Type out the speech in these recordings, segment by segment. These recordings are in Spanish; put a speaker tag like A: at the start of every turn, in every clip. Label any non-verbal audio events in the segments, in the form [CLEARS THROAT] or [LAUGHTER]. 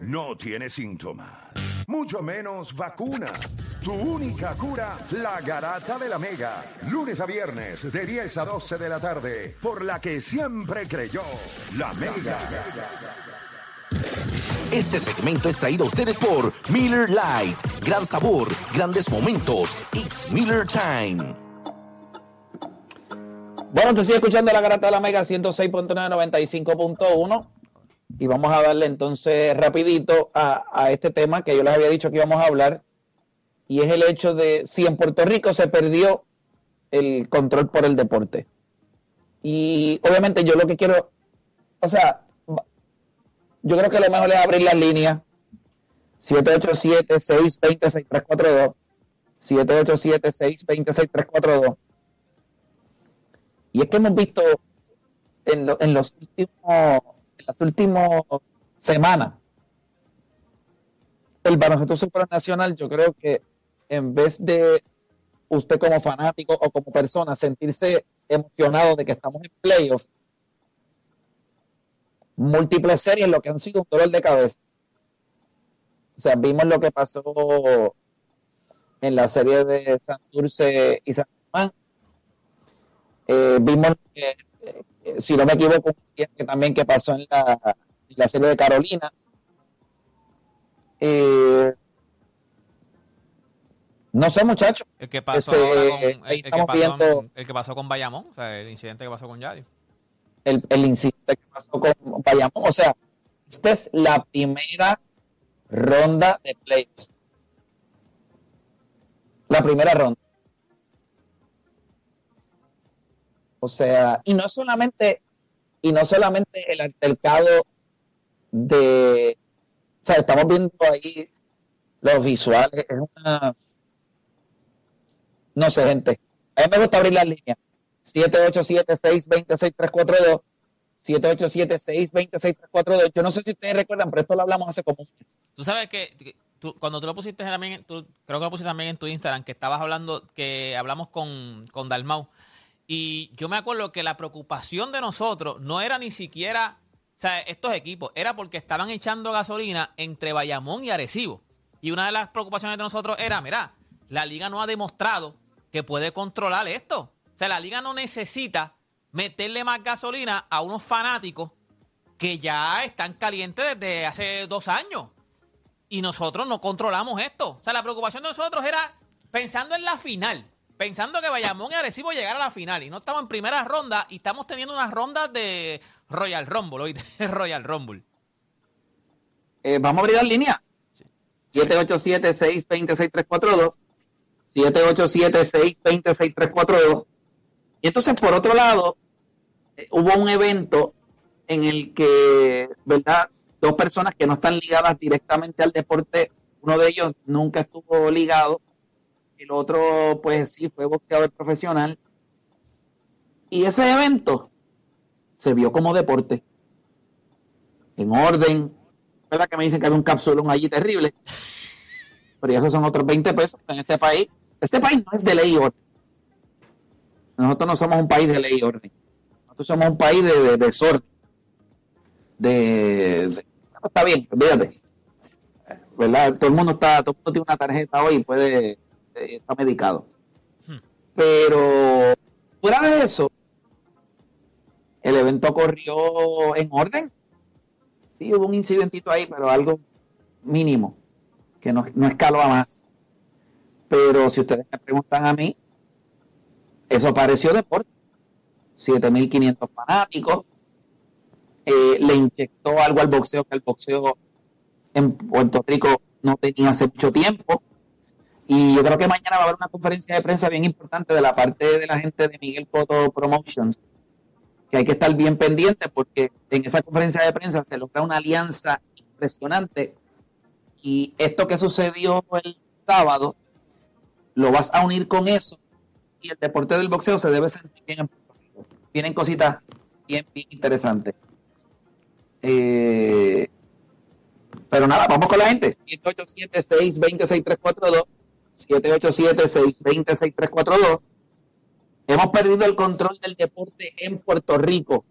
A: no tiene síntomas, mucho menos vacuna. Tu única cura, la garata de la mega. Lunes a viernes de 10 a 12 de la tarde, por la que siempre creyó, la mega.
B: Este segmento es traído a ustedes por Miller Light. Gran sabor, grandes momentos. It's Miller Time.
C: Bueno, te sigue escuchando la garata de la Mega 106.995.1 y vamos a darle entonces rapidito a, a, este tema que yo les había dicho que íbamos a hablar y es el hecho de si en Puerto Rico se perdió el control por el deporte. Y obviamente yo lo que quiero, o sea, yo creo que lo mejor es abrir las líneas 787-620-6342 787-620-6342 y es que hemos visto en, lo, en los últimos, las últimas semanas, el baloncesto supranacional, yo creo que en vez de usted como fanático o como persona sentirse emocionado de que estamos en playoffs, múltiples series lo que han sido un dolor de cabeza. O sea, vimos lo que pasó en la serie de Santurce y San Juan, eh, vimos, que, si no me equivoco, que también que pasó en la, en la serie de Carolina. Eh, no sé, muchachos.
D: El que pasó,
C: Ese,
D: con, el, el, que pasó
C: viendo-
D: el que pasó con Bayamón, o sea, el incidente que pasó con Yario.
C: el, el incidente que pasó con Bayamón. O sea, esta es la primera ronda de playoffs. La primera ronda. O sea, y no solamente, y no solamente el altercado de, o sea, estamos viendo ahí los visuales, es una, no sé, gente. A mí me gusta abrir las líneas. 787-620-6342. 787-620-6342. Yo no sé si ustedes recuerdan, pero esto lo hablamos hace como un mes.
D: Tú sabes que tú- cuando tú lo pusiste también, tú, creo que lo pusiste también en tu Instagram, que estabas hablando, que hablamos con, con Dalmau. Y yo me acuerdo que la preocupación de nosotros no era ni siquiera, o sea, estos equipos, era porque estaban echando gasolina entre Bayamón y Arecibo. Y una de las preocupaciones de nosotros era, mira, la liga no ha demostrado que puede controlar esto. O sea, la liga no necesita meterle más gasolina a unos fanáticos que ya están calientes desde hace dos años. Y nosotros no controlamos esto. O sea, la preocupación de nosotros era pensando en la final. Pensando que Bayamón y Arecibo llegaran a la final. Y no estamos en primera ronda y estamos teniendo unas rondas de Royal Rumble. ¿oíste? [LAUGHS] Royal Rumble.
C: Eh, vamos a abrir las líneas. 787-620-6342. 787-620-6342. Y entonces, por otro lado, eh, hubo un evento en el que, ¿verdad? Dos personas que no están ligadas directamente al deporte, uno de ellos nunca estuvo ligado, el otro, pues sí, fue boxeador profesional. Y ese evento se vio como deporte, en orden. ¿Verdad que me dicen que había un capsulón allí terrible? Pero esos son otros 20 pesos en este país. Este país no es de ley y orden. Nosotros no somos un país de ley y orden. Nosotros somos un país de, de desorden. De, de- está bien, olvídate. ¿Verdad? Todo el mundo está, todo el mundo tiene una tarjeta hoy y puede, eh, está medicado.
D: Hmm.
C: Pero fuera de eso, el evento corrió en orden. Sí, hubo un incidentito ahí, pero algo mínimo, que no, no escaló a más. Pero si ustedes me preguntan a mí, eso pareció deporte. 7.500 fanáticos. eh, le inyectó algo al boxeo que el boxeo en Puerto Rico no tenía hace mucho tiempo. Y yo creo que mañana va a haber una conferencia de prensa bien importante de la parte de la gente de Miguel Cotto Promotions, que hay que estar bien pendiente porque en esa conferencia de prensa se logra una alianza impresionante. Y esto que sucedió el sábado, lo vas a unir con eso y el deporte del boxeo se debe sentir bien en Puerto Rico. Tienen cositas bien, interesantes. Eh, pero nada, vamos con la gente. 787-620-6342. 787-620-6342. Hemos perdido el control del deporte en Puerto Rico.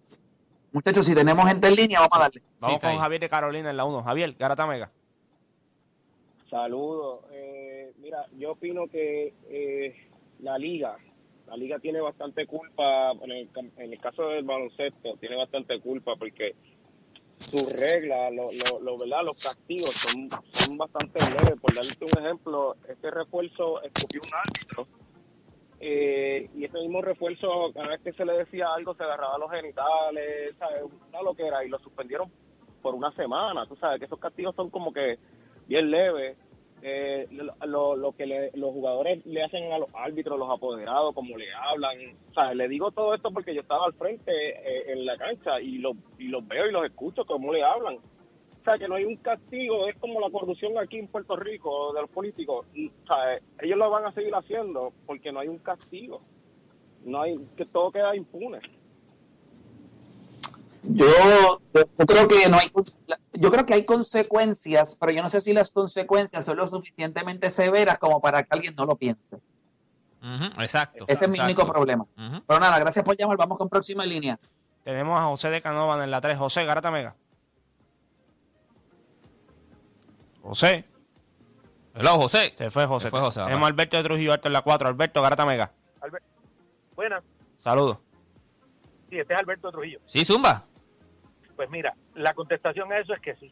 C: Muchachos, si tenemos gente en línea, vamos a darle.
E: Vamos
D: está
E: con
D: ahí.
E: Javier de Carolina en la 1. Javier, Garata Mega.
F: Saludos. Eh, mira, yo opino que eh, la liga, la liga tiene bastante culpa, en el, en el caso del baloncesto, tiene bastante culpa porque sus reglas, lo, lo, lo- ¿verdad? los castigos son, son bastante leves. Por darte un ejemplo, este refuerzo escogió un árbitro eh, y ese mismo refuerzo, cada vez que se le decía algo, se agarraba los genitales, ¿sabes? Una lo que era, y lo suspendieron por una semana. Tú sabes que esos castigos son como que bien leves. Eh, lo, lo- que le- los jugadores le hacen a los árbitros, los apoderados, como le hablan. O sea, le digo todo esto porque yo estaba al frente eh, en la cancha y, lo, y los veo y los escucho cómo le hablan. O sea, que no hay un castigo, es como la corrupción aquí en Puerto Rico de los políticos. Y, o sea, ellos lo van a seguir haciendo porque no hay un castigo. No hay, que todo queda impune.
C: Yo, yo creo que no hay yo creo que hay consecuencias, pero yo no sé si las consecuencias son lo suficientemente severas como para que alguien no lo piense.
D: Exacto.
C: Ese es mi
D: exacto.
C: único problema. Pero nada, gracias por llamar. Vamos con próxima línea.
E: Tenemos a José de Canóvana en la 3. José, Garata Mega. José.
D: Hello, José.
E: Se fue José.
D: Se fue José,
E: Tenemos a Alberto de Trujillo Alto en la 4. Alberto, Garata Mega.
G: Buenas,
E: Saludos.
G: sí, este es Alberto Trujillo.
D: Sí, Zumba.
G: Pues mira, la contestación a eso es que sí,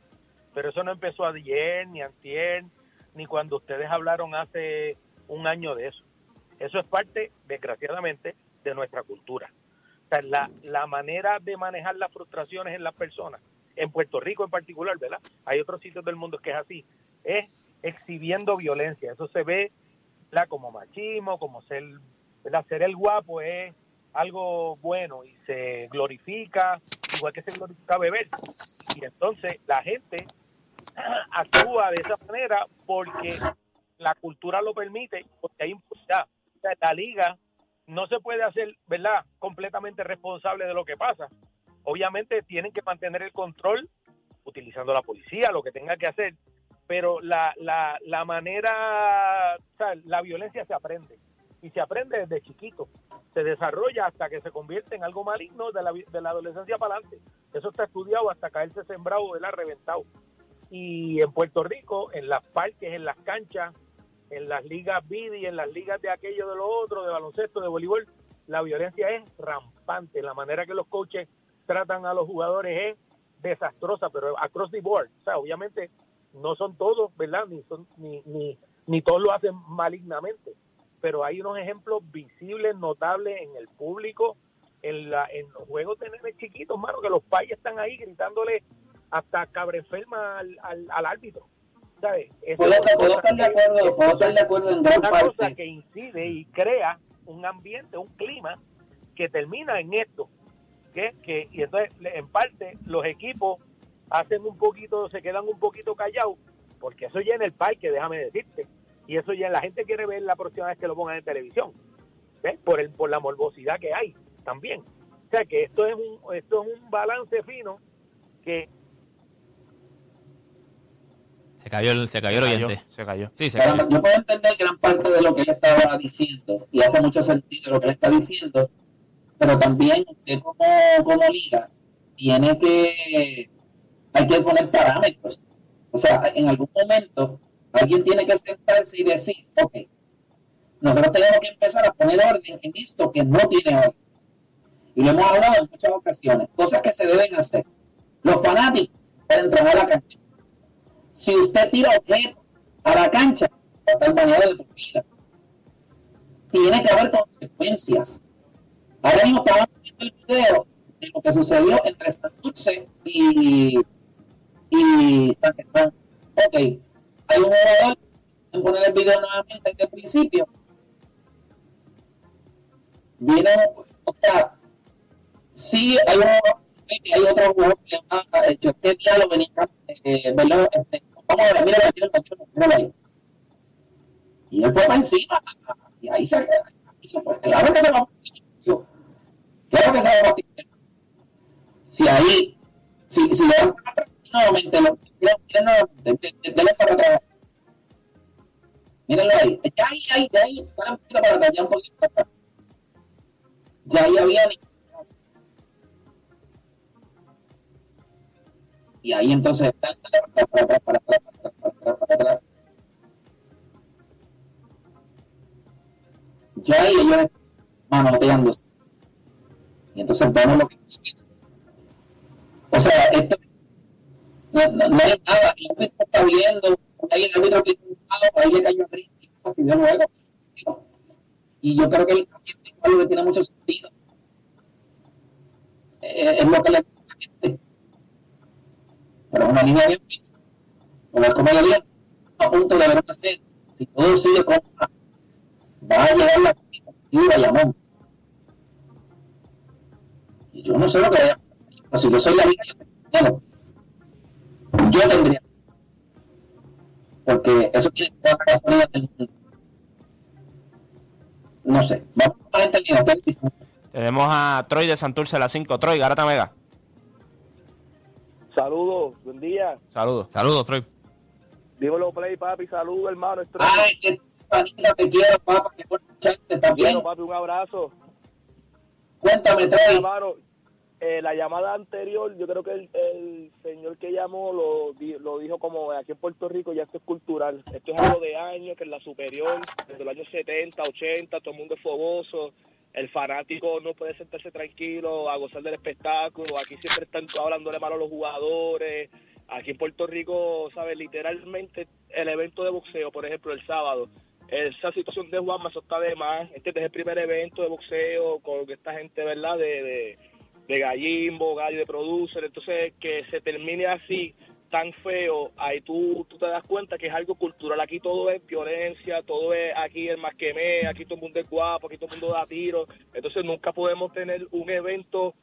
G: pero eso no empezó ayer, ni antier, ni cuando ustedes hablaron hace un año de eso. Eso es parte, desgraciadamente, de nuestra cultura. O sea, la, la manera de manejar las frustraciones en las personas, en Puerto Rico en particular, ¿verdad? Hay otros sitios del mundo que es así, es exhibiendo violencia. Eso se ve ¿verdad? como machismo, como ser, ¿verdad? ser el guapo es algo bueno y se glorifica, igual que se glorifica beber. Y entonces la gente [CLEARS THROAT] actúa de esa manera porque la cultura lo permite, porque hay impunidad. O sea, la liga no se puede hacer, ¿verdad?, completamente responsable de lo que pasa. Obviamente tienen que mantener el control utilizando la policía, lo que tenga que hacer, pero la, la, la manera, o sea, la violencia se aprende y se aprende desde chiquito, se desarrolla hasta que se convierte en algo maligno de la, de la adolescencia para adelante. Eso está estudiado hasta caerse sembrado, de la reventado. Y en Puerto Rico, en las parques, en las canchas, en las ligas BIDI, en las ligas de aquello, de lo otro, de baloncesto, de voleibol, la violencia es rampante. La manera que los coaches tratan a los jugadores es desastrosa, pero across the board. O sea, obviamente no son todos, ¿verdad? Ni, son, ni, ni, ni todos lo hacen malignamente, pero hay unos ejemplos visibles, notables en el público, en, la, en los juegos de nenes chiquitos, mano, que los payos están ahí gritándole hasta cabreferma al, al, al árbitro. ¿Sabes?
C: Puedo,
G: es una
C: puedo
G: cosa
C: estar de
G: que-
C: acuerdo, puedo estar de acuerdo en
G: una cosa que incide y crea un ambiente, un clima que termina en esto. que que Y entonces, en parte, los equipos hacen un poquito, se quedan un poquito callados, porque eso ya en el parque, déjame decirte. Y eso ya la gente quiere ver la próxima vez que lo pongan en televisión. ¿ves? Por, el, por la morbosidad que hay también. O sea que esto es un, esto es un balance fino que
D: Se cayó el, se cayó el
E: cayó,
D: oyente.
E: se cayó.
D: Sí, se cayó.
C: yo puedo entender gran parte de lo que él estaba diciendo y hace mucho sentido lo que él está diciendo, pero también usted como, como liga tiene que, hay que poner parámetros. O sea, en algún momento alguien tiene que sentarse y decir, ok, nosotros tenemos que empezar a poner orden en esto que no tiene orden. Y lo hemos hablado en muchas ocasiones, cosas que se deben hacer. Los fanáticos para entrar a la cancha. Si usted tira objetos a la cancha, a estar baneado de por vida. Tiene que haber consecuencias. Ahora mismo estamos viendo el video de lo que sucedió entre San Dulce y, y San Germán. Ok, hay un jugador, a poner el video nuevamente desde el principio. Viene, o sea, sí hay un hay otro jugador que le va yo este día lo venía eh, verlo, este, vamos a ver, míralo, míralo, míralo, míralo ahí. Y él fue para encima, y ahí se, ahí se fue. Claro que se va a partir. Claro que se va a partir. Si ahí, si, si le dan para nuevamente, denle para atrás. Mírenlo ahí. Ya ahí, ahí, ya ahí, dale un poquito para atrás, ya un poquito para atrás. Ya ahí había Y ahí entonces están para atrás, para atrás, para atrás, para atrás, para atrás. Ya ahí ellos manoteándose. Y entonces vemos lo que. O sea, esto no, no, no hay nada, el árbitro está viendo, ahí el árbitro que ahí le cayó a y se fastidió luego. Y yo creo que el es algo que tiene mucho sentido. Eh, es lo que le gusta a la gente. Pero una línea bien como como ya había a punto de ver hacer y todo sigue como va a llegar la sí, Bayamón. Y yo no sé lo que vaya a pasar. Pero si yo soy la liga, yo tengo. Yo tendría. Porque eso tiene toda la gasolina del mundo. No sé. Vamos a esta línea.
E: Tenemos a Troy de Santurce a las 5. Troy, Garata Mega.
H: Saludos, buen día.
E: Saludos.
D: Saludos, Troy.
H: Dímelo, Play, papi. Saludos, hermano.
C: Ay, que panita, te quiero, papá, que por escucharte también.
H: Bueno, papi, un abrazo.
C: Cuéntame.
H: Hermano, eh, la llamada anterior, yo creo que el, señor que llamó lo, lo dijo como aquí en Puerto Rico ya esto es cultural. Esto es algo de años, que en la superior, desde los años 70, 80, todo el mundo es fogoso. El fanático no puede sentarse tranquilo a gozar del espectáculo. Aquí siempre están hablándole mal a los jugadores. Aquí en Puerto Rico, ¿sabes? Literalmente el evento de boxeo, por ejemplo, el sábado, esa situación de Juan está de más. Este es el primer evento de boxeo con esta gente, ¿verdad? De, de, de gallimbo, gallo de producer. Entonces, que se termine así, tan feo, ahí tú, tú te das cuenta que es algo cultural. Aquí todo es violencia, todo es aquí el más que me, aquí todo el mundo es guapo, aquí todo el mundo da tiros. Entonces, nunca podemos tener un evento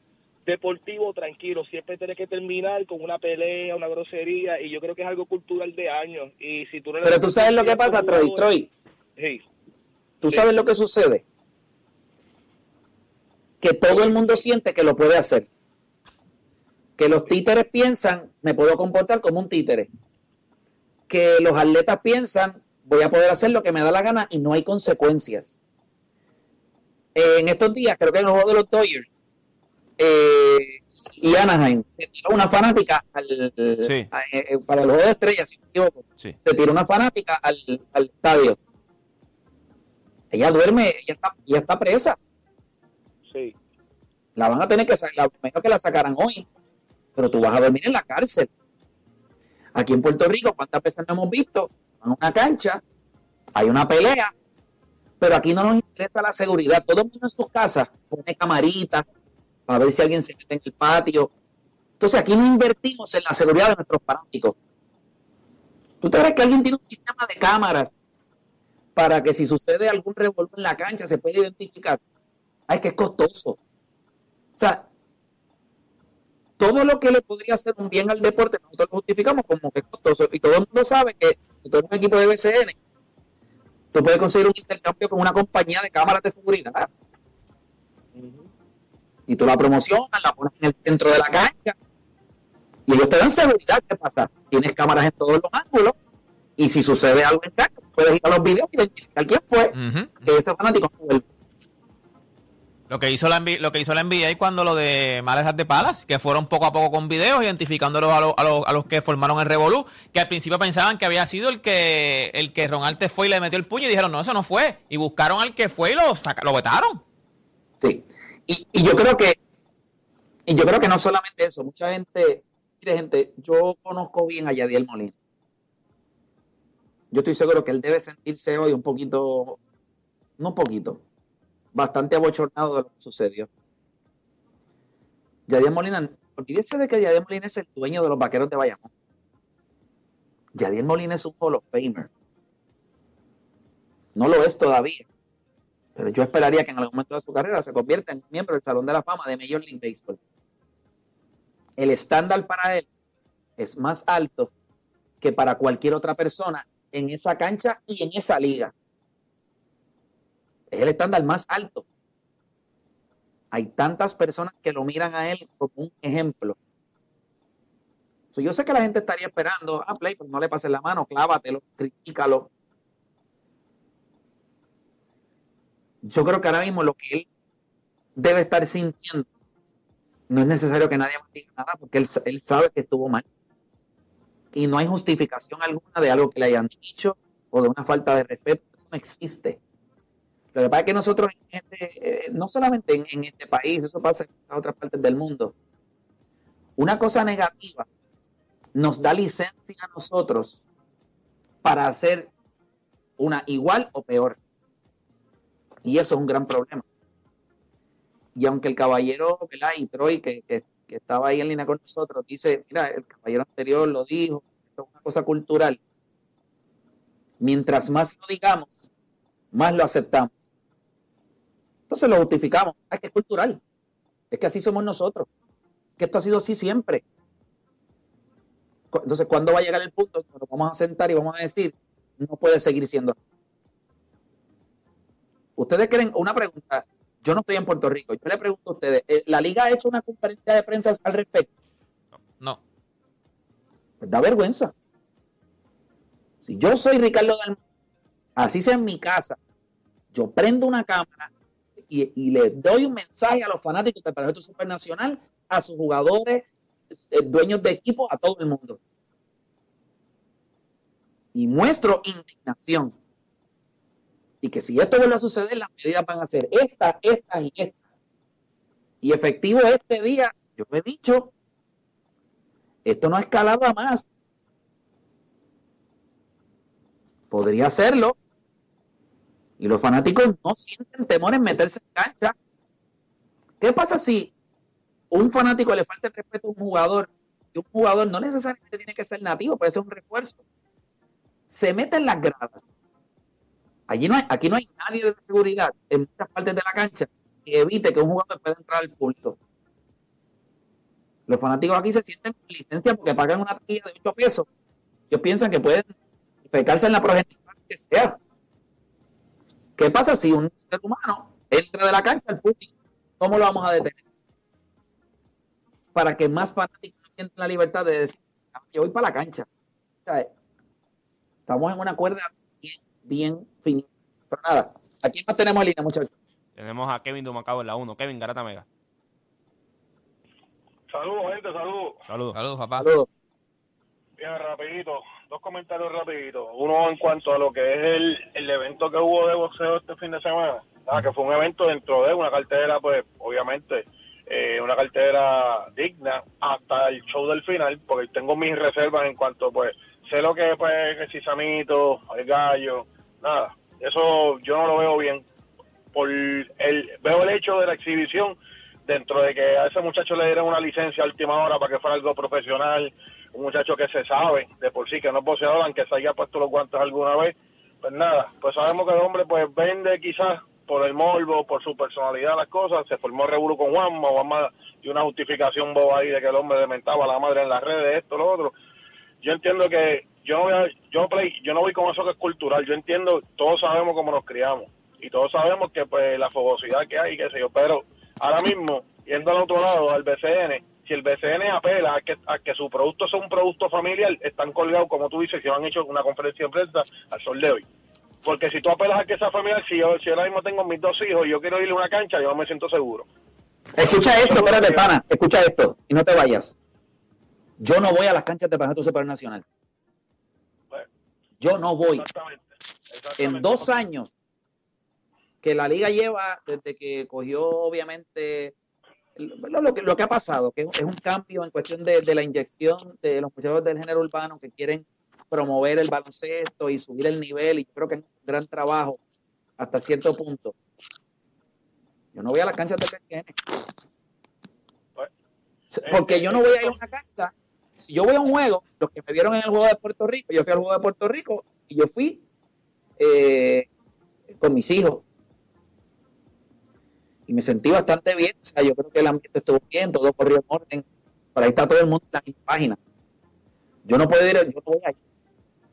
H: deportivo tranquilo, siempre tiene que terminar con una pelea, una grosería, y yo creo que es algo cultural de años. Y si tú no
C: Pero tú sabes lo que pasa, Troy. Troy,
H: Sí.
C: tú
H: Sí.
C: sabes lo que sucede. Que todo el mundo siente que lo puede hacer. Que los títeres piensan, me puedo comportar como un títere. Que los atletas piensan, voy a poder hacer lo que me da la gana y no hay consecuencias. Eh, en estos días, creo que en el juego de los Dodgers eh, y Anaheim, se tiró una fanática al,
E: Sí.
C: a- eh, eh, para el juego de estrellas, si me equivoco
E: Sí.
C: se tiró una fanática al, al estadio. Ella duerme, ella está, ella está presa. La van a tener que sacar, mejor que la sacaran hoy. Pero tú vas a dormir en la cárcel. Aquí en Puerto Rico, ¿cuántas veces no hemos visto? Van una cancha, hay una pelea, pero aquí no nos interesa la seguridad. Todo el mundo en sus casas pone camaritas para ver si alguien se mete en el patio. Entonces aquí no invertimos en la seguridad de nuestros fanáticos. ¿Tú te crees que alguien tiene un sistema de cámaras para que si sucede algún revuelo en la cancha se pueda identificar? Ay, que es costoso. O sea, todo lo que le podría hacer un bien al deporte, nosotros lo justificamos como que es costoso. Y todo el mundo sabe que si tú eres un equipo de BCN, tú puedes conseguir un intercambio con una compañía de cámaras de seguridad. Y tú la promocionas, la pones en el centro de la cancha. Y ellos te dan seguridad. ¿Qué pasa? Tienes cámaras en todos los ángulos. Y si sucede algo en cancha, puedes ir a los videos y identificar quién fue. Que ese fanático no vuelve.
D: Lo que hizo la lo que hizo la NBA cuando lo de Males de Palas, que fueron poco a poco con videos identificándolos a, los- a, los, a los que formaron el Revolú, que al principio pensaban que había sido el que el que Ron fue y le metió el puño y dijeron, no, eso no fue. Y buscaron al que fue y lo, lo vetaron.
C: Sí. Y, y yo creo que, y yo creo que no solamente eso, mucha gente, mire gente, yo conozco bien a Yadiel Molina. Yo estoy seguro que él debe sentirse hoy un poquito, no un poquito, bastante abochornado de lo que sucedió. Yadiel Molina, olvídese de que Yadiel Molina es el dueño de los vaqueros de Bayamón. Yadiel Molina es un Hall of Famer. No lo es todavía. Pero yo esperaría que en algún momento de su carrera se convierta en miembro del Salón de la Fama de Major League Baseball. El estándar para él es más alto que para cualquier otra persona en esa cancha y en esa liga. Es el estándar más alto. Hay tantas personas que lo miran a él como un ejemplo. Yo sé que la gente estaría esperando, ah, Play, pues no le pases la mano, clávatelo, critícalo. yo creo que ahora mismo lo que él debe estar sintiendo no es necesario que nadie más diga nada porque él, él sabe que estuvo mal. y no hay justificación alguna de algo que le hayan dicho o de una falta de respeto. Eso no existe. Lo que pasa es que nosotros, este, eh, no solamente en, este país, eso pasa en otras partes del mundo, una cosa negativa nos da licencia a nosotros para hacer una igual o peor. Y eso es un gran problema. Y aunque el caballero. Y Troy, que, que, que estaba ahí en línea con nosotros, dice, mira, el caballero anterior lo dijo, esto es una cosa cultural. Mientras más lo digamos, más lo aceptamos. Entonces lo justificamos. Es que es cultural. Es que así somos nosotros. Que esto ha sido así siempre. Entonces, ¿cuándo va a llegar el punto nos vamos a sentar y vamos a decir, no puede seguir siendo así? Ustedes creen, una pregunta, yo no estoy en Puerto Rico, yo le pregunto a ustedes, ¿eh, ¿la liga ha hecho una conferencia de prensa al respecto?
D: No.
C: Pues da vergüenza. Si yo soy Ricardo Dalmau, así sea en mi casa, yo prendo una cámara y, le doy un mensaje a los fanáticos del Baloncesto Supernacional, a sus jugadores, eh, dueños de equipo, a todo el mundo. Y muestro indignación. Y que si esto vuelve a suceder, las medidas van a ser estas, estas y estas. Y efectivo este día, yo he dicho, esto no ha escalado a más. Podría hacerlo. Y los fanáticos no sienten temor en meterse en cancha. ¿Qué pasa si un fanático le falta el respeto a un jugador? Y un jugador no necesariamente tiene que ser nativo, puede ser un refuerzo. Se mete en las gradas. Allí no hay, aquí no hay nadie de seguridad en muchas partes de la cancha que evite que un jugador pueda entrar al público. Los fanáticos aquí se sienten con licencia porque pagan una taquilla de 8 pesos. Ellos piensan que pueden fecarse en la progenitora que sea. ¿Qué pasa si un ser humano entra de la cancha al público? ¿Cómo lo vamos a detener? Para que más fanáticos sientan la libertad de decir, "Ah, yo voy para la cancha. Estamos en una cuerda bien, bien finita. Pero nada, aquí más tenemos en línea, muchachos.
E: Tenemos a Kevin Dumacao en la 1. Kevin Garata Mega.
I: Saludos, gente, saludos.
E: Saludos.
D: Saludos, papá.
C: Saludos.
I: Bien, rapidito, dos comentarios rapiditos. Uno en cuanto a lo que es el, el evento que hubo de boxeo este fin de semana, ah, que fue un evento dentro de una cartera, pues obviamente eh, una cartera digna hasta el show del final, porque tengo mis reservas en cuanto, pues, sé lo que pues que si Samito, el gallo, nada, eso yo no lo veo bien. Por el, veo el hecho de la exhibición dentro de que a ese muchacho le dieran una licencia a última hora para que fuera algo profesional, un muchacho que se sabe de por sí que no es aunque se haya puesto los guantes alguna vez, pues nada, pues sabemos que el hombre pues vende quizás por el morbo, por su personalidad las cosas, se formó revuelo con Juanma, Juanma y una justificación boba ahí de que el hombre le mentaba a la madre en las redes, esto, lo otro. Yo entiendo que yo no voy a, yo, play, yo no voy con eso que es cultural, yo entiendo, todos sabemos cómo nos criamos y todos sabemos que pues la fogosidad que hay, qué sé yo, pero ahora mismo, yendo al otro lado, al BCN, si el BCN apela a que, a que su producto sea un producto familiar, están colgados, como tú dices, que han hecho una conferencia de prensa al sol de hoy. Porque si tú apelas a que sea familiar, si yo, si yo ahora mismo tengo mis dos hijos y yo quiero ir a una cancha, yo no me siento seguro.
C: Escucha esto, espérate, pana, escucha esto y no te vayas. Yo no voy a las canchas de Campeonato Supernacional.
I: Pues,
C: Yo no voy.
I: exactamente.
C: En dos años que la liga lleva desde que cogió, obviamente, lo, lo que, lo que ha pasado, que es un cambio en cuestión de, de la inyección de los muchachos del género urbano que quieren promover el baloncesto y subir el nivel, y yo creo que es un gran trabajo hasta cierto punto. Yo no voy a las canchas del PCN.
I: Pues,
C: Porque yo no voy a ir a una cancha. Si yo voy a un juego, los que me vieron en el juego de Puerto Rico, yo fui al juego de Puerto Rico y yo fui eh, con mis hijos. Y me sentí bastante bien. O sea, yo creo que el ambiente estuvo bien, todo corrió en orden. Por ahí está todo el mundo en la misma página. Yo no puedo ir, yo no voy a ir.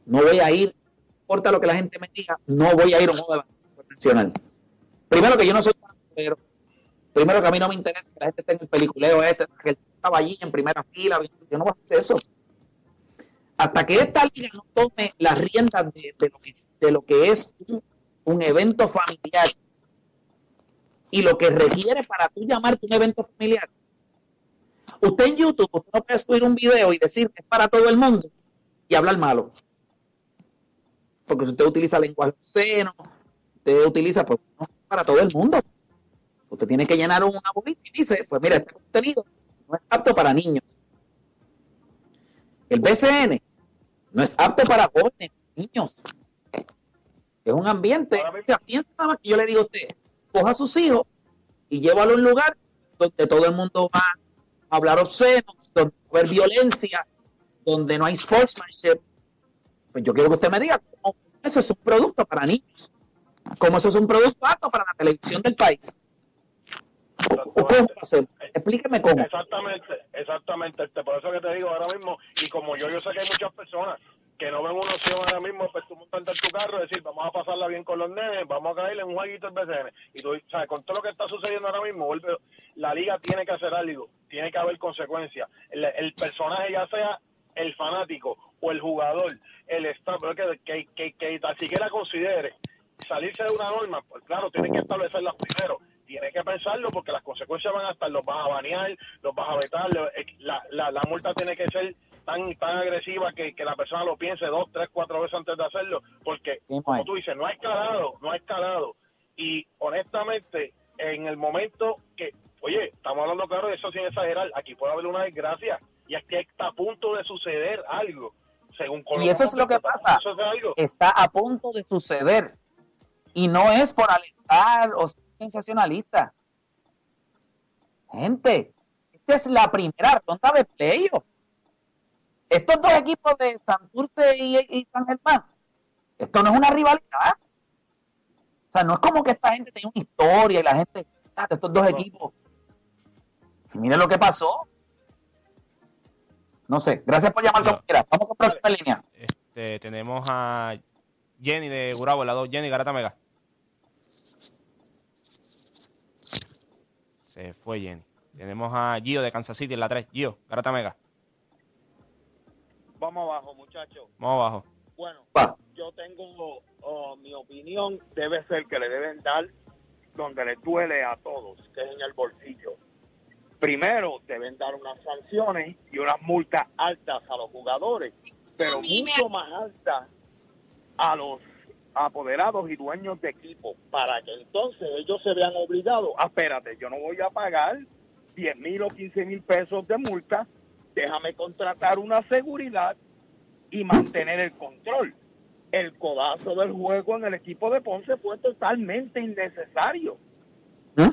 C: No voy a ir, no importa lo que la gente me diga, no voy a ir a un juego de profesional. Primero que yo no soy pero Primero que a mí no me interesa que la gente esté en el peliculeo este, que él estaba allí en primera fila. Yo no voy a hacer eso. Hasta que esta liga no tome las riendas de, lo, que, es un evento familiar y lo que requiere para tú llamarte un evento familiar. Usted en YouTube, usted no puede subir un video y decir que es para todo el mundo y hablar malo. Porque si usted utiliza lenguaje obsceno, usted utiliza pues, no es para todo el mundo. Usted tiene que llenar una bolita y dice, pues mira, este contenido no es apto para niños. El BCN no es apto para jóvenes, niños. Es un ambiente. O sea, piensa nada más que yo le digo a usted, coja a sus hijos y llévalo a un lugar donde todo el mundo va a hablar obsceno, donde va a haber violencia, donde no hay sportsmanship. Pues yo quiero que usted me diga cómo eso es un producto para niños, cómo eso es un producto apto para la televisión del país. ¿O ¿Cómo hacemos? Explíqueme cómo.
I: Exactamente, exactamente. Este, por eso que te digo ahora mismo, y como yo, yo sé que hay muchas personas que no ven una opción ahora mismo, pues tú montarte en tu carro y decir, vamos a pasarla bien con los nenes, vamos a caerle en un jueguito del BCN. Y tú, sabes, con todo lo que está sucediendo ahora mismo, la liga tiene que hacer algo, tiene que haber consecuencias. El, el personaje, ya sea el fanático o el jugador, el staff, que, que, que, que tan siquiera considere salirse de una norma, pues claro, tienen que establecerlas primero. Tiene que pensarlo porque las consecuencias van a estar, los vas a banear, los vas a vetar, eh, la, la, la multa tiene que ser tan tan agresiva que, que la persona lo piense dos, tres, cuatro veces antes de hacerlo, porque como tú dices, no ha escalado, no ha escalado. Y honestamente, en el momento que, oye, estamos hablando claro de eso sin exagerar, aquí puede haber una desgracia y es que está a punto de suceder algo. Según
C: Y eso es lo que pasa.
I: algo.
C: Está a punto de suceder. Y no es por alentar o ser sensacionalista. Gente, esta es la primera ronda de playoff. Estos dos equipos de Santurce y, y San Germán, esto no es una rivalidad. O sea, no es como que esta gente tenía una historia y la gente, ah, de estos dos equipos. Y miren lo que pasó. No sé, gracias por llamar
E: No.
C: Vamos con próxima línea.
E: Este, tenemos a Jenny de Gurabo, la 2. Jenny Garata Mega. Se fue Jenny. Tenemos a Gio de Kansas City en la 3. Gio, Garata Mega.
J: Vamos abajo, muchachos.
E: Vamos abajo.
J: Bueno,
C: Va.
J: yo tengo oh, mi opinión, debe ser que le deben dar donde le duele a todos, que es en el bolsillo. Primero, deben dar unas sanciones y unas multas altas a los jugadores, pero mucho más altas a los apoderados y dueños de equipo, para que entonces ellos se vean obligados, ah, espérate, yo no voy a pagar 10 mil o 15 mil pesos de multa, déjame contratar una seguridad y mantener el control. El codazo del juego en el equipo de Ponce fue totalmente innecesario.
C: ¿Mm?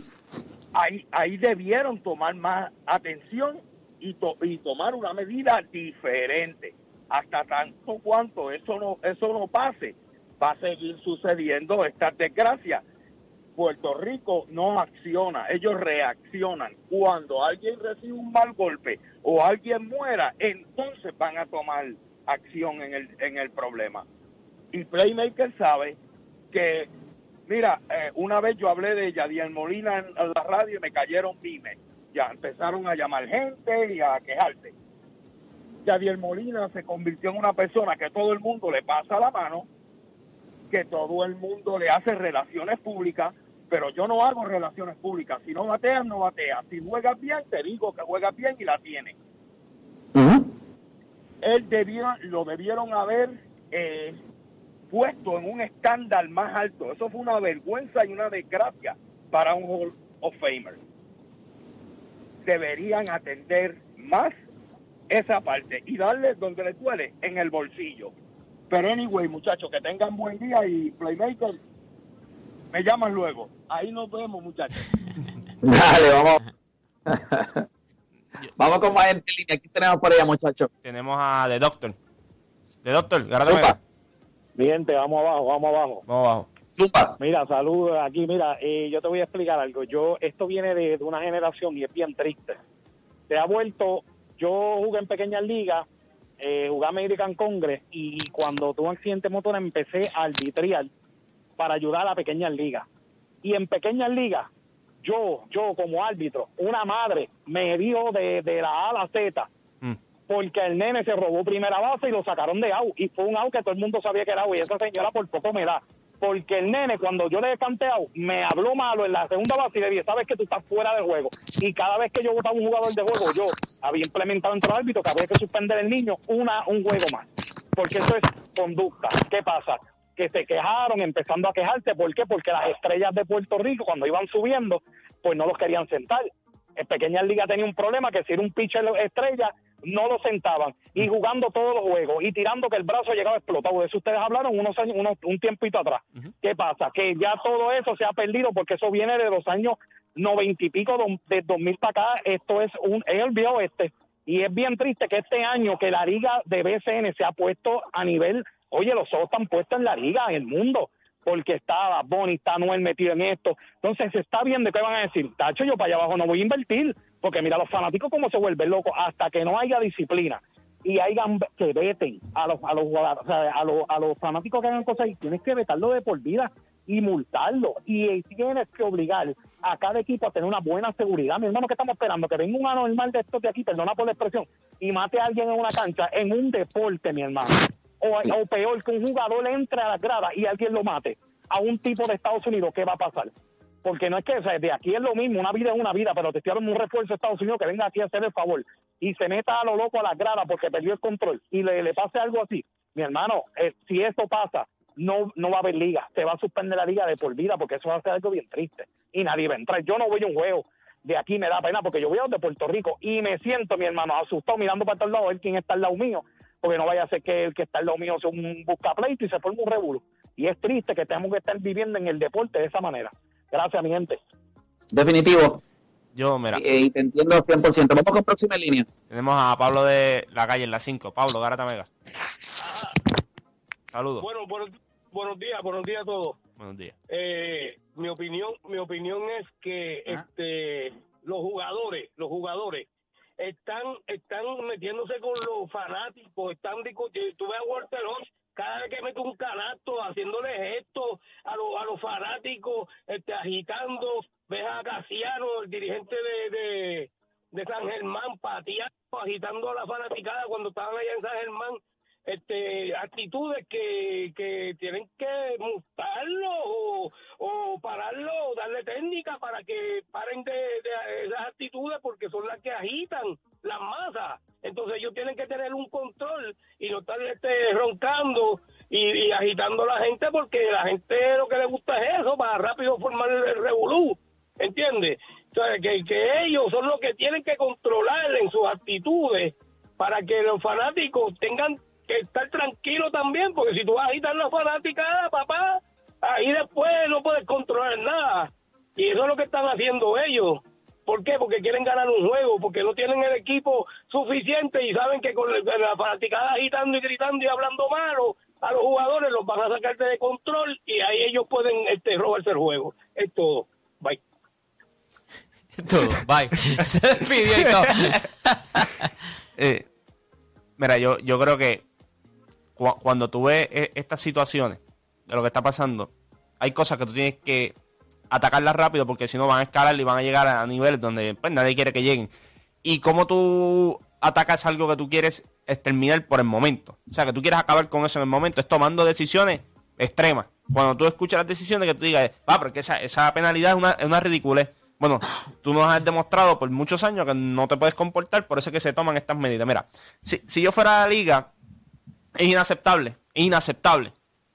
J: Ahí, ahí debieron tomar más atención y, to- y tomar una medida diferente. Hasta tanto cuanto eso no, eso no pase, va a seguir sucediendo estas desgracias. Puerto Rico no acciona, ellos reaccionan. Cuando alguien recibe un mal golpe o alguien muera, entonces van a tomar acción en el, en el problema. Y Playmaker sabe que, mira, eh, una vez yo hablé de Yadiel Molina en, la radio y me cayeron pymes. Ya empezaron a llamar gente y a quejarse. Yadiel Molina se convirtió en una persona que todo el mundo le pasa la mano, que todo el mundo le hace relaciones públicas, pero yo no hago relaciones públicas. Si no bateas, no bateas. Si juegas bien, te digo que juegas bien y la tienes.
C: Ujú.
J: Él debía, lo debieron haber eh, puesto en un estándar más alto. Eso fue una vergüenza y una desgracia para un Hall of Famer. Deberían atender más esa parte y darle donde le duele, en el bolsillo. Pero anyway, muchachos, que tengan buen día y Playmaker, me llaman luego. Ahí nos vemos, muchachos. [LAUGHS]
C: Dale, vamos. [LAUGHS] vamos con más gente en línea. Aquí tenemos por allá, muchachos.
E: Tenemos a The Doctor. The Doctor.
K: Mi gente, vamos abajo, vamos abajo.
E: Vamos abajo.
C: zumba.
K: Mira, saludos aquí. Mira, eh, yo te voy a explicar algo. Yo Esto viene de, de una generación y es bien triste. Se ha vuelto. Yo jugué en pequeñas ligas, eh, jugué American Congress y cuando tuve un accidente motor empecé a arbitrar para ayudar a la pequeñas ligas. Y en pequeñas ligas, yo, yo como árbitro, una madre me dio de, de la A a la Z
E: Mm.
K: porque el nene se robó primera base y lo sacaron de out. Y fue un out que todo el mundo sabía que era out. Y esa señora por poco me da. porque el nene, cuando yo le he canteado, me habló malo en la segunda base y le dije, sabes que tú estás fuera de juego. Y cada vez que yo votaba un jugador de juego, yo había implementado entre los árbitros que había que suspender el niño una, un juego más. Porque eso es conducta. ¿Qué pasa? Que se quejaron, empezando a quejarse. ¿Por qué? Porque las estrellas de Puerto Rico, cuando iban subiendo, pues no los querían sentar. En Pequeña Liga tenía un problema que si era un pitcher estrella, no lo sentaban y jugando todos los juegos y tirando que el brazo llegaba explotado. De eso ustedes hablaron unos años, unos, un tiempito atrás. ¿Qué pasa? Que ya todo eso se ha perdido porque eso viene de los años noventa y pico de dos mil para acá. Esto es un es el viejo este y es bien triste que este año que la liga de BCN se ha puesto a nivel, oye, los ojos están puestos en la liga, en el mundo porque estaba Bonnie, está Noel metido en esto. Entonces se está viendo qué van a decir. Tacho, yo para allá abajo no voy a invertir, porque mira los fanáticos cómo se vuelven locos hasta que no haya disciplina y hayan que veten a los a los a los a los fanáticos que hagan cosas y tienes que vetarlo de por vida y multarlo y tienes que obligar a cada equipo a tener una buena seguridad. Mi hermano, que estamos esperando? Que venga un anormal de estos de aquí, perdona por la expresión, y mate a alguien en una cancha, en un deporte, mi hermano o, peor, que un jugador entre a la grada y alguien lo mate a un tipo de Estados Unidos, ¿qué va a pasar? Porque no es que o sea, de aquí es lo mismo, una vida es una vida, pero te estoy un refuerzo de Estados Unidos que venga aquí a hacer el favor y se meta a lo loco a la grada porque perdió el control y le, le pase algo así. Mi hermano, eh, si eso pasa, no, no va a haber liga, se va a suspender la liga de por vida porque eso va a ser algo bien triste y nadie va a entrar. Yo no voy a un juego de aquí, me da pena porque yo voy a de Puerto Rico y me siento, mi hermano, asustado mirando para todos lados a ver quién está al lado mío porque no vaya a ser que el que está en lo mío sea un buscapleito y se forme un revuelo. Y es triste que tengamos que estar viviendo en el deporte de esa manera. Gracias, mi gente.
C: Definitivo.
E: Yo, mira.
C: Y, y te entiendo 100%. Vamos con próxima línea.
E: Tenemos a Pablo de la calle en la 5. Pablo, Garata Mega. Saludos.
G: Bueno, buenos, buenos días, buenos días a todos.
E: Buenos días.
G: Eh, mi opinión, mi opinión es que este los jugadores, los jugadores están están metiéndose con los fanáticos, están discutiendo. Tú ves a Walter Hodge cada vez que mete un canasto, haciéndole gestos a, los a los fanáticos, este, agitando. Ves a Casiano, el dirigente de, de, de San Germán, pateando, agitando a la fanaticada cuando estaban allá en San Germán este actitudes que, que tienen que multarlo o, o pararlo o darle técnica para que paren de, esas actitudes porque son las que agitan las masas entonces ellos tienen que tener un control y no estar este, roncando y, y agitando a la gente porque la gente lo que le gusta es eso para rápido formar el revolú ¿entiendes? O sea, que, que ellos son los que tienen que controlar en sus actitudes para que los fanáticos tengan que estar tranquilo también, porque si tú vas a agitar la fanática, papá, ahí después no puedes controlar nada. Y eso es lo que están haciendo ellos. ¿Por qué? Porque quieren ganar un juego, porque no tienen el equipo suficiente y saben que con la fanaticada agitando y gritando y hablando malo a los jugadores los van a sacar de control y ahí ellos pueden este, robarse el juego. Es todo. Bye.
D: Todo, bye. [LAUGHS] Se despidió y todo.
E: Eh, mira, yo, yo creo que cu- cuando tú ves e- estas situaciones de lo que está pasando, hay cosas que tú tienes que atacarlas rápido porque si no van a escalar y van a llegar a niveles donde pues, nadie quiere que lleguen. Y cómo tú atacas algo que tú quieres exterminar por el momento. O sea, que tú quieres acabar con eso en el momento, es tomando decisiones extremas. Cuando tú escuchas las decisiones que tú digas, va, porque esa, esa penalidad es una, es una ridiculez. Bueno, tú nos has demostrado por muchos años que no te puedes comportar, por eso es que se toman estas medidas. Mira, si, si yo fuera a la liga, es inaceptable, es inaceptable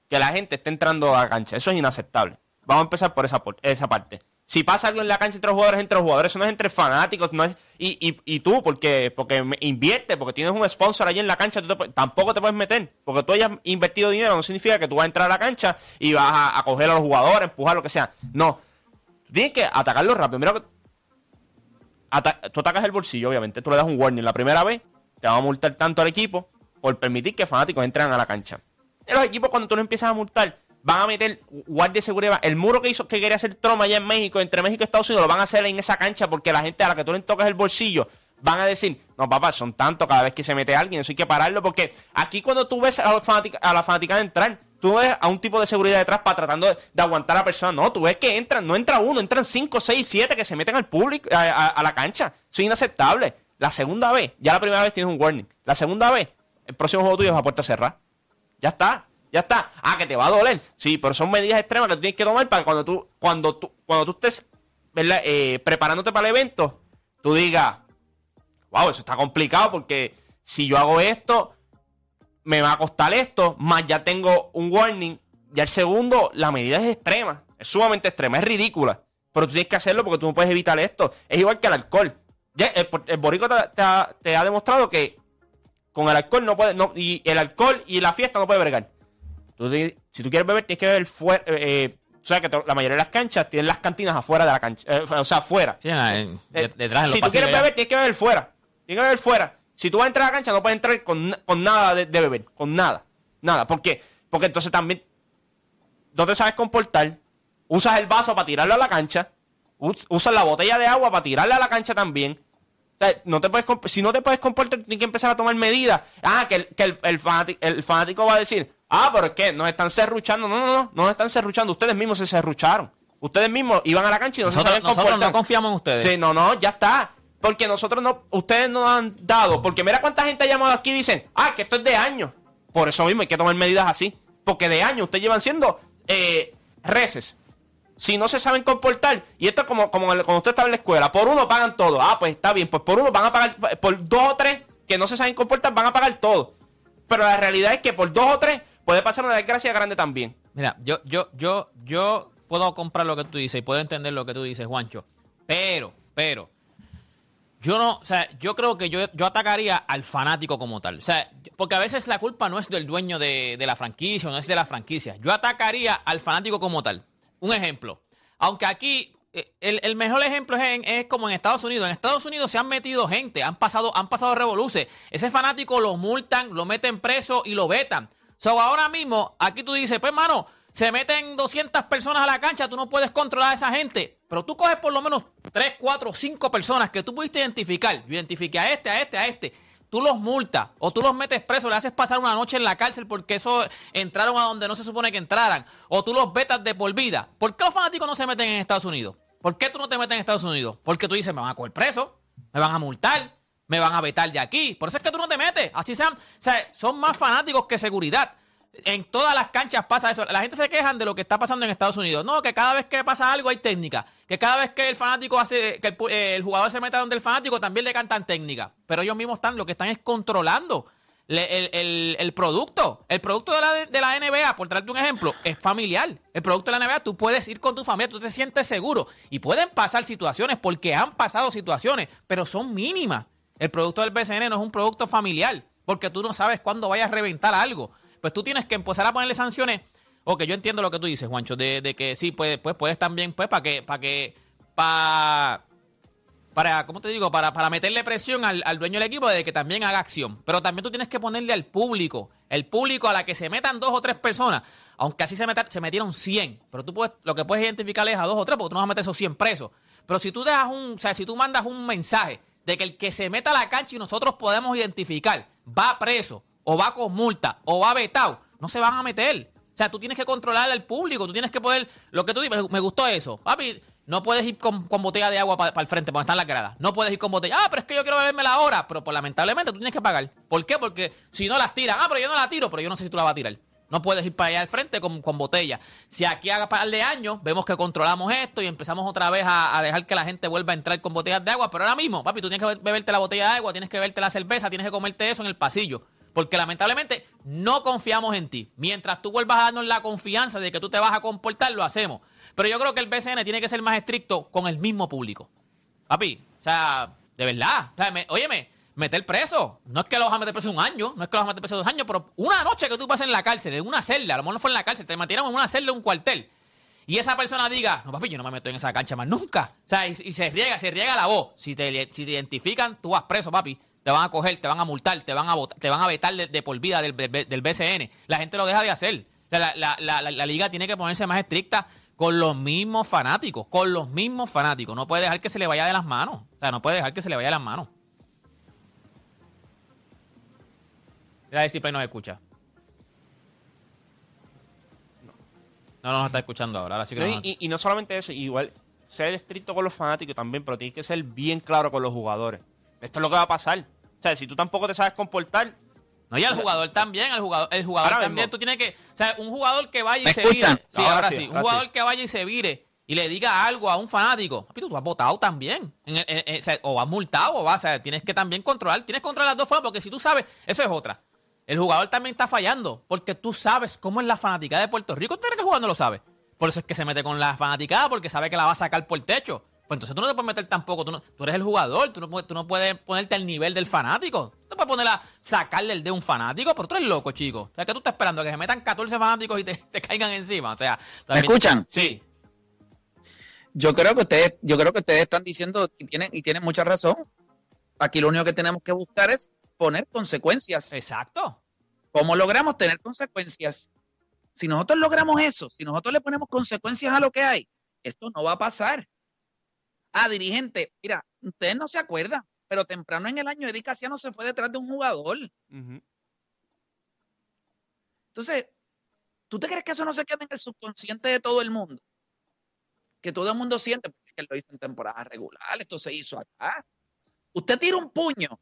E: que la gente esté entrando a la cancha. Eso es inaceptable. Vamos a empezar por esa, por esa parte. Si pasa algo en la cancha entre los jugadores, entre los jugadores, eso no es entre fanáticos, no es, y, y, y tú, porque, porque me- invierte, porque tienes un sponsor allí en la cancha, tú te tampoco te puedes meter, porque tú hayas invertido dinero, no significa que tú vas a entrar a la cancha y vas a, a coger a los jugadores, empujar, lo que sea. No. Tú tienes que atacarlo rápido. Mira que ata- tú atacas el bolsillo, obviamente. Tú le das un warning la primera vez, te va a multar tanto al equipo por permitir que fanáticos entren a la cancha. Y los equipos, cuando tú los empiezas a multar, van a meter guardia de seguridad. El muro que hizo que quería hacer Trump allá en México, entre México y Estados Unidos, lo van a hacer en esa cancha porque la gente a la que tú le tocas el bolsillo van a decir, no papá, son tantos cada vez que se mete alguien, eso hay que pararlo porque aquí cuando tú ves a, los fanática- a la fanática entrar, tú ves a un tipo de seguridad detrás para tratando de, de aguantar a la persona. No, tú ves que entran, no entra uno, entran cinco, seis, siete que se meten al público, a, a- a la cancha. Eso es inaceptable. La segunda vez, ya la primera vez tienes un warning. La segunda vez, el próximo juego tuyo es a puerta cerrada. Ya está. Ya está. Ah, que te va a doler. Sí, pero son medidas extremas que tienes que tomar para cuando tú, cuando tú, cuando tú estés. Eh, preparándote para el evento, tú digas, wow, eso está complicado porque si yo hago esto, me va a costar esto, más ya tengo un warning. Ya el segundo, la medida es extrema, es sumamente extrema, es ridícula. Pero tú tienes que hacerlo porque tú no puedes evitar esto. Es igual que el alcohol. El, el borico te ha demostrado que con el alcohol no puede, no, y el alcohol y la fiesta no puede bregar. Tú si tú quieres beber, tienes que beber fuera. Eh, eh, o sea, que la mayoría de las canchas tienen las cantinas afuera de la cancha. eh, o sea, afuera.
D: Sí, en
E: Eh,
D: de- detrás los
E: si tú quieres
D: ya.
E: beber, tienes que beber fuera. Tienes que beber fuera. Si tú vas a entrar a la cancha, no puedes entrar con, con nada de, de beber. Con nada. Nada. ¿Por qué? Porque entonces también no te sabes comportar. Usas el vaso para tirarlo a la cancha. us- Usas la botella de agua para tirarla a la cancha también. O sea, no te puedes, si no te puedes comportar, tienes que empezar a tomar medidas. Ah, que el, que el, el fanático, el fanático va a decir, ah, pero es que nos están serruchando. No, no, no, no nos están serruchando. Ustedes mismos se serrucharon. Ustedes mismos iban a la cancha y no se
D: Nosotros,
E: sabían
D: nosotros no confiamos en ustedes.
E: Sí, no, no, ya está. Porque nosotros no, ustedes nos han dado. Porque mira cuánta gente ha llamado aquí y dicen, ah, que esto es de años. Por eso mismo hay que tomar medidas así. Porque de años ustedes llevan siendo eh, reces. Si no se saben comportar, y esto es como, como cuando usted está en la escuela, por uno pagan todo. Ah, pues está bien, pues por uno van a pagar, por dos o tres que no se saben comportar, van a pagar todo. Pero la realidad es que por dos o tres puede pasar una desgracia grande también.
D: Mira, yo, yo, yo, yo puedo comprar lo que tú dices y puedo entender lo que tú dices, Juancho. Pero, pero, yo no, o sea, yo creo que yo, yo atacaría al fanático como tal. O sea, porque a veces la culpa no es del dueño de, de la franquicia o no es de la franquicia. Yo atacaría al fanático como tal. Un ejemplo. Aunque aquí eh, el, mejor ejemplo es, en- es como en Estados Unidos. En Estados Unidos se han metido gente, han pasado, han pasado revoluces. Ese fanático lo multan, lo meten preso y lo vetan. So, ahora mismo, aquí tú dices, pues, mano, se meten 200 personas a la cancha, tú no puedes controlar a esa gente. Pero tú coges por lo menos 3, 4, 5 personas que tú pudiste identificar. Yo identifiqué a este, a este, a este. Tú los multas o tú los metes presos, le haces pasar una noche en la cárcel porque eso entraron a donde no se supone que entraran. O tú los vetas de por vida. ¿Por qué los fanáticos no se meten en Estados Unidos? ¿Por qué tú no te metes en Estados Unidos? Porque tú dices, me van a coger preso, me van a multar, me van a vetar de aquí. Por eso es que tú no te metes. Así sean, son más fanáticos que seguridad. En todas las canchas pasa eso. La gente se quejan de lo que está pasando en Estados Unidos. No, que cada vez que pasa algo hay técnica. Que cada vez que el fanático hace, que el, eh, el jugador se meta donde el fanático también le cantan técnica. Pero ellos mismos están, lo que están es controlando el- el producto. El producto de la, de la NBA, por traerte un ejemplo, es familiar. El producto de la NBA, tú puedes ir con tu familia, tú te sientes seguro. Y pueden pasar situaciones, porque han pasado situaciones, pero son mínimas. El producto del BCN no es un producto familiar, porque tú no sabes cuándo vayas a reventar algo. Pues tú tienes que empezar a ponerle sanciones. Ok, yo entiendo lo que tú dices, Juancho, de, que sí, pues, pues puedes también, pues, para que, para que, para para, ¿cómo te digo? Para, para meterle presión al, al dueño del equipo de que también haga acción. Pero también tú tienes que ponerle al público, el público a la que se metan dos o tres personas, aunque así se, meta- se metieron 100, pero tú puedes, lo que puedes identificar es a dos o tres, porque tú no vas a meter esos 100 presos. Pero si tú dejas un, o sea, si tú mandas un mensaje de que el que se meta a la cancha y nosotros podemos identificar va preso, o va con multa, o va vetado, no se van a meter. O sea, tú tienes que controlar al público, tú tienes que poder, lo que tú dices, me gustó eso. Papi, no puedes ir con, con botella de agua para el frente, porque están las gradas. No puedes ir con botella. Ah, pero es que yo quiero beberme la hora. Pero pues, lamentablemente tú tienes que pagar. ¿Por qué? Porque si no las tiran, ah, pero yo no la tiro, pero yo no sé si tú la vas a tirar. No puedes ir para allá al frente con, con botella. Si aquí haga par de años vemos que controlamos esto y empezamos otra vez a, a dejar que la gente vuelva a entrar con botellas de agua, pero ahora mismo, papi, tú tienes que be- beberte la botella de agua, tienes que beberte la cerveza, tienes que comerte eso en el pasillo. Porque lamentablemente no confiamos en ti. Mientras tú vuelvas a darnos la confianza de que tú te vas a comportar, lo hacemos. Pero yo creo que el BCN tiene que ser más estricto con el mismo público. Papi, o sea, de verdad. O sea, me- óyeme, meter preso. No es que lo vas a meter preso un año, no es que lo vas a meter preso dos años, pero una noche que tú pases en la cárcel, en una celda, a lo mejor no fue en la cárcel, te metieron en una celda, en un cuartel. Y esa persona diga, no papi, yo no me meto en esa cancha más nunca. O sea, y, se riega, se riega la voz. Si si te identifican, tú vas preso, papi. Te van a coger, te van a multar, te van a votar, te van a vetar de, de por vida del, del- del BCN. La gente lo deja de hacer. La, la- la- la- la liga tiene que ponerse más estricta con los mismos fanáticos, con los mismos fanáticos. No puede dejar que se le vaya de las manos. O sea, no puede dejar que se le vaya de las manos. Mira a ver si Play nos escucha. No, no nos está escuchando ahora. Ahora sí que
E: No,
D: nos-
E: y no solamente eso, igual ser estricto con los fanáticos también, pero tienes que ser bien claro con los jugadores. Esto es lo que va a pasar. O sea, si tú tampoco te sabes comportar,
D: No, y al jugador también, el jugador, el jugador
E: Ahora
D: también,
E: mismo.
D: tú tienes que, o sea, un jugador que vaya y
C: ¿Me
D: se
C: escuchan?
D: vire. Sí,
E: Ahora
D: ahora,
E: sí,
D: sí. Un jugador
E: sí.
D: que vaya y se vire y le diga algo a un fanático, papi, tú vas votado también. En el- en- en- o, sea, o vas multado o vas, o sea, tienes que también controlar, tienes que controlar las dos formas, porque si tú sabes, eso es otra. El jugador también está fallando, porque tú sabes cómo es la fanaticada de Puerto Rico. ¿Usted cree que el jugador no lo sabe? Por eso es que se mete con la fanaticada, porque sabe que la va a sacar por el techo. Pues entonces tú no te puedes meter tampoco, tú, no- tú eres el jugador, tú no, puedes, tú no puedes ponerte al nivel del fanático. Tú te puedes poner a sacarle el de un fanático, pero tú eres loco, chico. O sea, que tú estás esperando que se metan 14 fanáticos y te, te caigan encima. O sea,
C: ¿Me escuchan?
D: Sí.
C: Yo creo que ustedes, yo creo que ustedes están diciendo y tienen, y tienen mucha razón. Aquí lo único que tenemos que buscar es poner consecuencias.
D: Exacto.
C: ¿Cómo logramos tener consecuencias? Si nosotros logramos eso, si nosotros le ponemos consecuencias a lo que hay, esto no va a pasar. Ah, dirigente, mira, ustedes no se acuerdan, pero temprano en el año Eddie Casiano se fue detrás de un jugador. Entonces, ¿tú te crees que eso no se queda en el subconsciente de todo el mundo? Que todo el mundo siente, que lo hizo en temporada regular, esto se hizo acá. Usted tira un puño.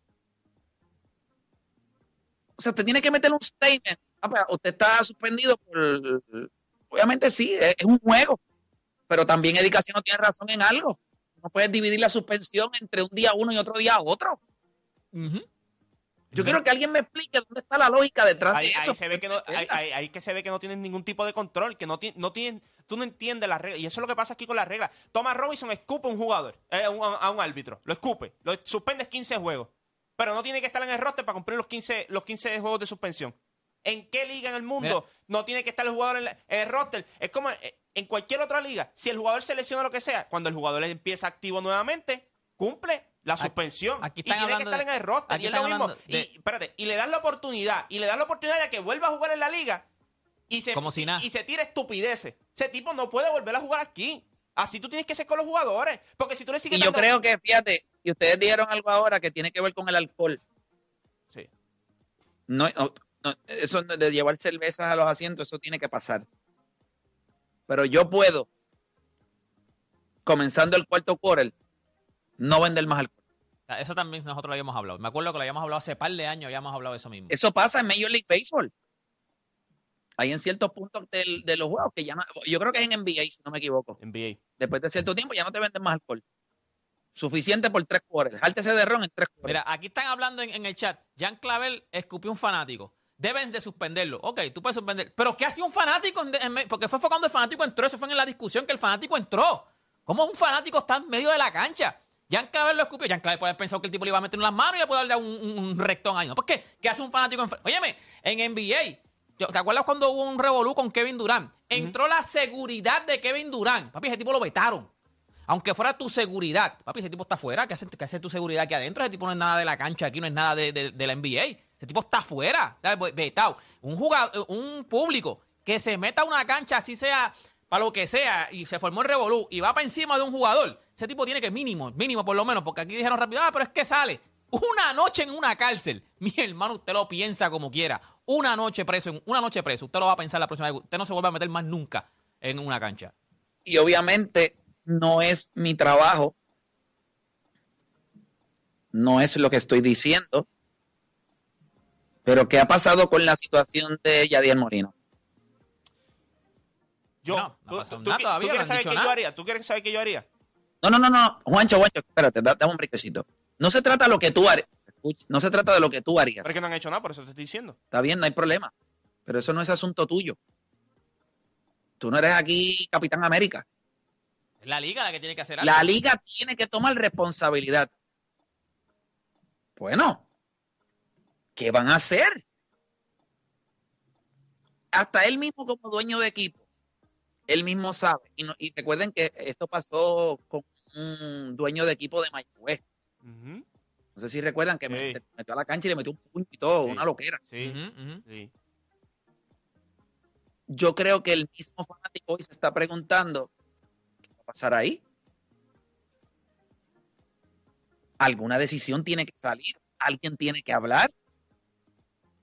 C: O sea, usted tiene que meter un statement. Ah, pues, usted está suspendido por. Obviamente sí, es, un juego. Pero también Eddie Casiano tiene razón en algo. No puedes dividir la suspensión entre un día uno y otro día otro. Yo quiero que alguien me explique dónde está la lógica detrás
E: Ahí,
C: de
E: ahí
C: eso.
E: se ve que no, ahí, ahí- ahí que se ve que no tienen ningún tipo de control, que no tienen, no tienen, tú no entiendes las reglas. Y eso es lo que pasa aquí con las reglas. Thomas Robinson escupe a un jugador, eh, a, un, a un árbitro, lo escupe, lo suspendes 15 juegos. Pero no tiene que estar en el roster para cumplir los 15, los 15 juegos de suspensión. ¿En qué liga en el mundo no tiene que estar el jugador en, la- en el roster? Es como eh, en cualquier otra liga. Si el jugador se lesiona lo que sea, cuando el jugador empieza activo nuevamente, cumple la suspensión.
D: aquí
E: y
D: están
E: tiene que estar
D: de-
E: en el roster.
D: aquí
E: Y es lo mismo.
D: de-
E: Y, espérate, y le das la oportunidad, y le das la oportunidad de que vuelva a jugar en la liga y se,
D: Como si nada.
E: y, y se tira estupideces. Ese tipo no puede volver a jugar aquí. Así tú tienes que ser con los jugadores. Porque si tú le sigues
C: Y yo creo que, fíjate, y ustedes dijeron algo ahora que tiene que ver con el alcohol.
E: Sí.
C: No, no, no, eso de llevar cervezas a los asientos, eso tiene que pasar. Pero yo puedo, comenzando el cuarto quarter, no vender más alcohol.
D: Eso también nosotros lo habíamos hablado. Me acuerdo que lo habíamos hablado hace par de años, habíamos hablado de eso mismo.
C: Eso pasa en Major League Baseball. Hay en ciertos puntos del- de los juegos que ya no, yo creo que es en NBA, si no me equivoco.
E: NBA.
C: Después de cierto tiempo ya no te venden más alcohol. Suficiente por tres quarters. Jáltese de ron en tres quarters.
D: Mira, aquí están hablando en, en el chat. Jan Clavel escupió un fanático. Deben de suspenderlo. Ok, tú puedes suspender. Pero ¿qué hacía un fanático? en- en me- porque fue cuando el fanático entró. Eso fue en la discusión que el fanático entró. ¿Cómo un fanático está en medio de la cancha? Jan Clavel lo escupió. Jan Clavel puede haber pensado que el tipo le iba a meter en las manos y le puede darle un, un, un rectón ahí. ¿no? ¿Por qué? ¿Qué hace un fanático? En, Óyeme, en NBA, yo- ¿te acuerdas cuando hubo un revolú con Kevin Durant? Entró la seguridad de Kevin Durant. Papi, ese tipo lo vetaron. Aunque fuera tu seguridad. Papi, ese tipo está afuera. ¿Qué hace, qué hace tu seguridad aquí adentro? Ese tipo no es nada de la cancha aquí, no es nada de, de- de la NBA. Ese tipo está afuera. Pues. Un jugador, un público que se meta a una cancha, así sea para lo que sea, y se formó el revolú y va para encima de un jugador. Ese tipo tiene que mínimo, mínimo por lo menos, porque aquí dijeron rápido, ah, pero es que sale. Una noche en una cárcel. [LAUGHS] Mi hermano, usted lo piensa como quiera. Una noche preso, una noche preso. Usted lo va a pensar la próxima vez. Usted no se vuelve a meter más nunca en una cancha.
C: y obviamente no es mi trabajo, no es lo que estoy diciendo, pero ¿qué ha pasado con la situación de Yadier Molino?
E: Yo,
D: No, no ha
E: tú-
D: pasado
E: tú-
D: nada
E: tú
D: todavía, no
E: quieres saber qué
D: nada.
E: yo haría? ¿Tú quieres saber qué yo haría?
C: No, no, no, no, Juancho, Juancho, espérate, da- dame un brinquecito. No se trata de lo que tú harías, no se trata de lo que tú harías.
E: Pero es que no han hecho nada, por eso te estoy diciendo.
C: Está bien, no hay problema, pero eso no es asunto tuyo. Tú no eres aquí Capitán América.
D: Es la liga la que tiene que hacer algo.
C: La liga tiene que tomar responsabilidad. Bueno, ¿qué van a hacer? Hasta él mismo como dueño de equipo, él mismo sabe. Y, no- y recuerden que esto pasó con un dueño de equipo de Mayagüez. No sé si recuerdan que
E: Sí.
C: me- metió a la cancha y le metió un puño y todo,
E: Sí.
C: una loquera.
E: Sí.
C: Yo creo que el mismo fanático hoy se está preguntando, ¿qué va a pasar ahí? Alguna decisión tiene que salir, alguien tiene que hablar.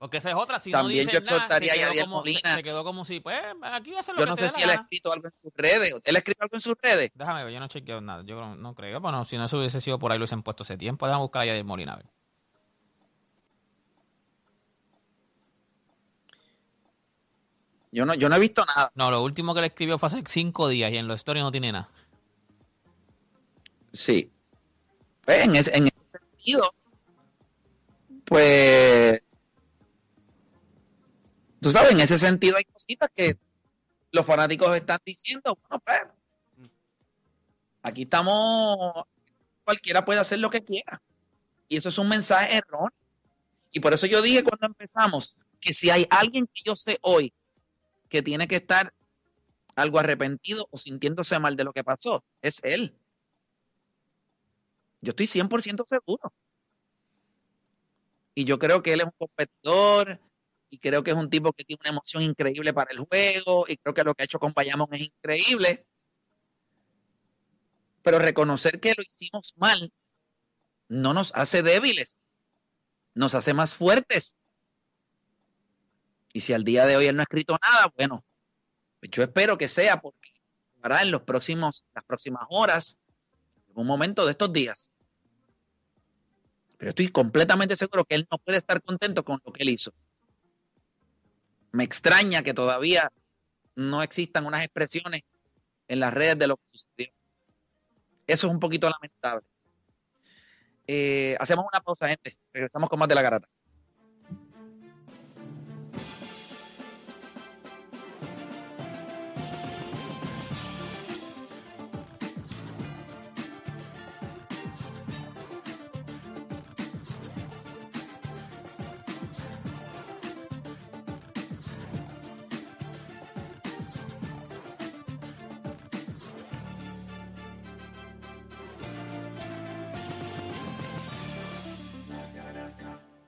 D: Porque esa es otra. Si
C: También
D: no
C: yo
D: dicen nada,
C: exhortaría
D: se
C: a
D: quedó, como,
C: Molina.
D: se quedó como si, pues, aquí hace lo
C: Yo
D: que
C: no
D: te
C: sé si él ha escrito algo en sus redes. ¿Él ha escrito algo en sus redes?
D: Déjame ver, yo no chequeo nada. Yo no creo. Bueno, si no eso hubiese sido por ahí, lo hubiesen puesto hace tiempo. Déjame buscar a Yadier Molina, a ver.
C: Yo no, yo no he visto nada.
D: No, lo último que le escribió fue hace cinco días y en los stories no tiene nada.
C: Sí. Pues en ese, en ese sentido, pues, tú sabes, en ese sentido hay cositas que los fanáticos están diciendo, bueno, pues, aquí estamos, cualquiera puede hacer lo que quiera. Y eso es un mensaje erróneo. Y por eso yo dije cuando empezamos que si hay alguien que yo sé hoy que tiene que estar algo arrepentido o sintiéndose mal de lo que pasó, es él. Yo estoy 100% seguro. Y yo creo que él es un competidor y creo que es un tipo que tiene una emoción increíble para el juego y creo que lo que ha hecho con Bayamón es increíble. Pero reconocer que lo hicimos mal no nos hace débiles, nos hace más fuertes. Y si al día de hoy él no ha escrito nada, bueno, pues yo espero que sea porque hará en los próximos, las próximas horas, en un momento de estos días. Pero estoy completamente seguro que él no puede estar contento con lo que él hizo. Me extraña que todavía no existan unas expresiones en las redes de lo que sucedió. Eso es un poquito lamentable. Eh, hacemos una pausa, gente. Regresamos con más de la garata.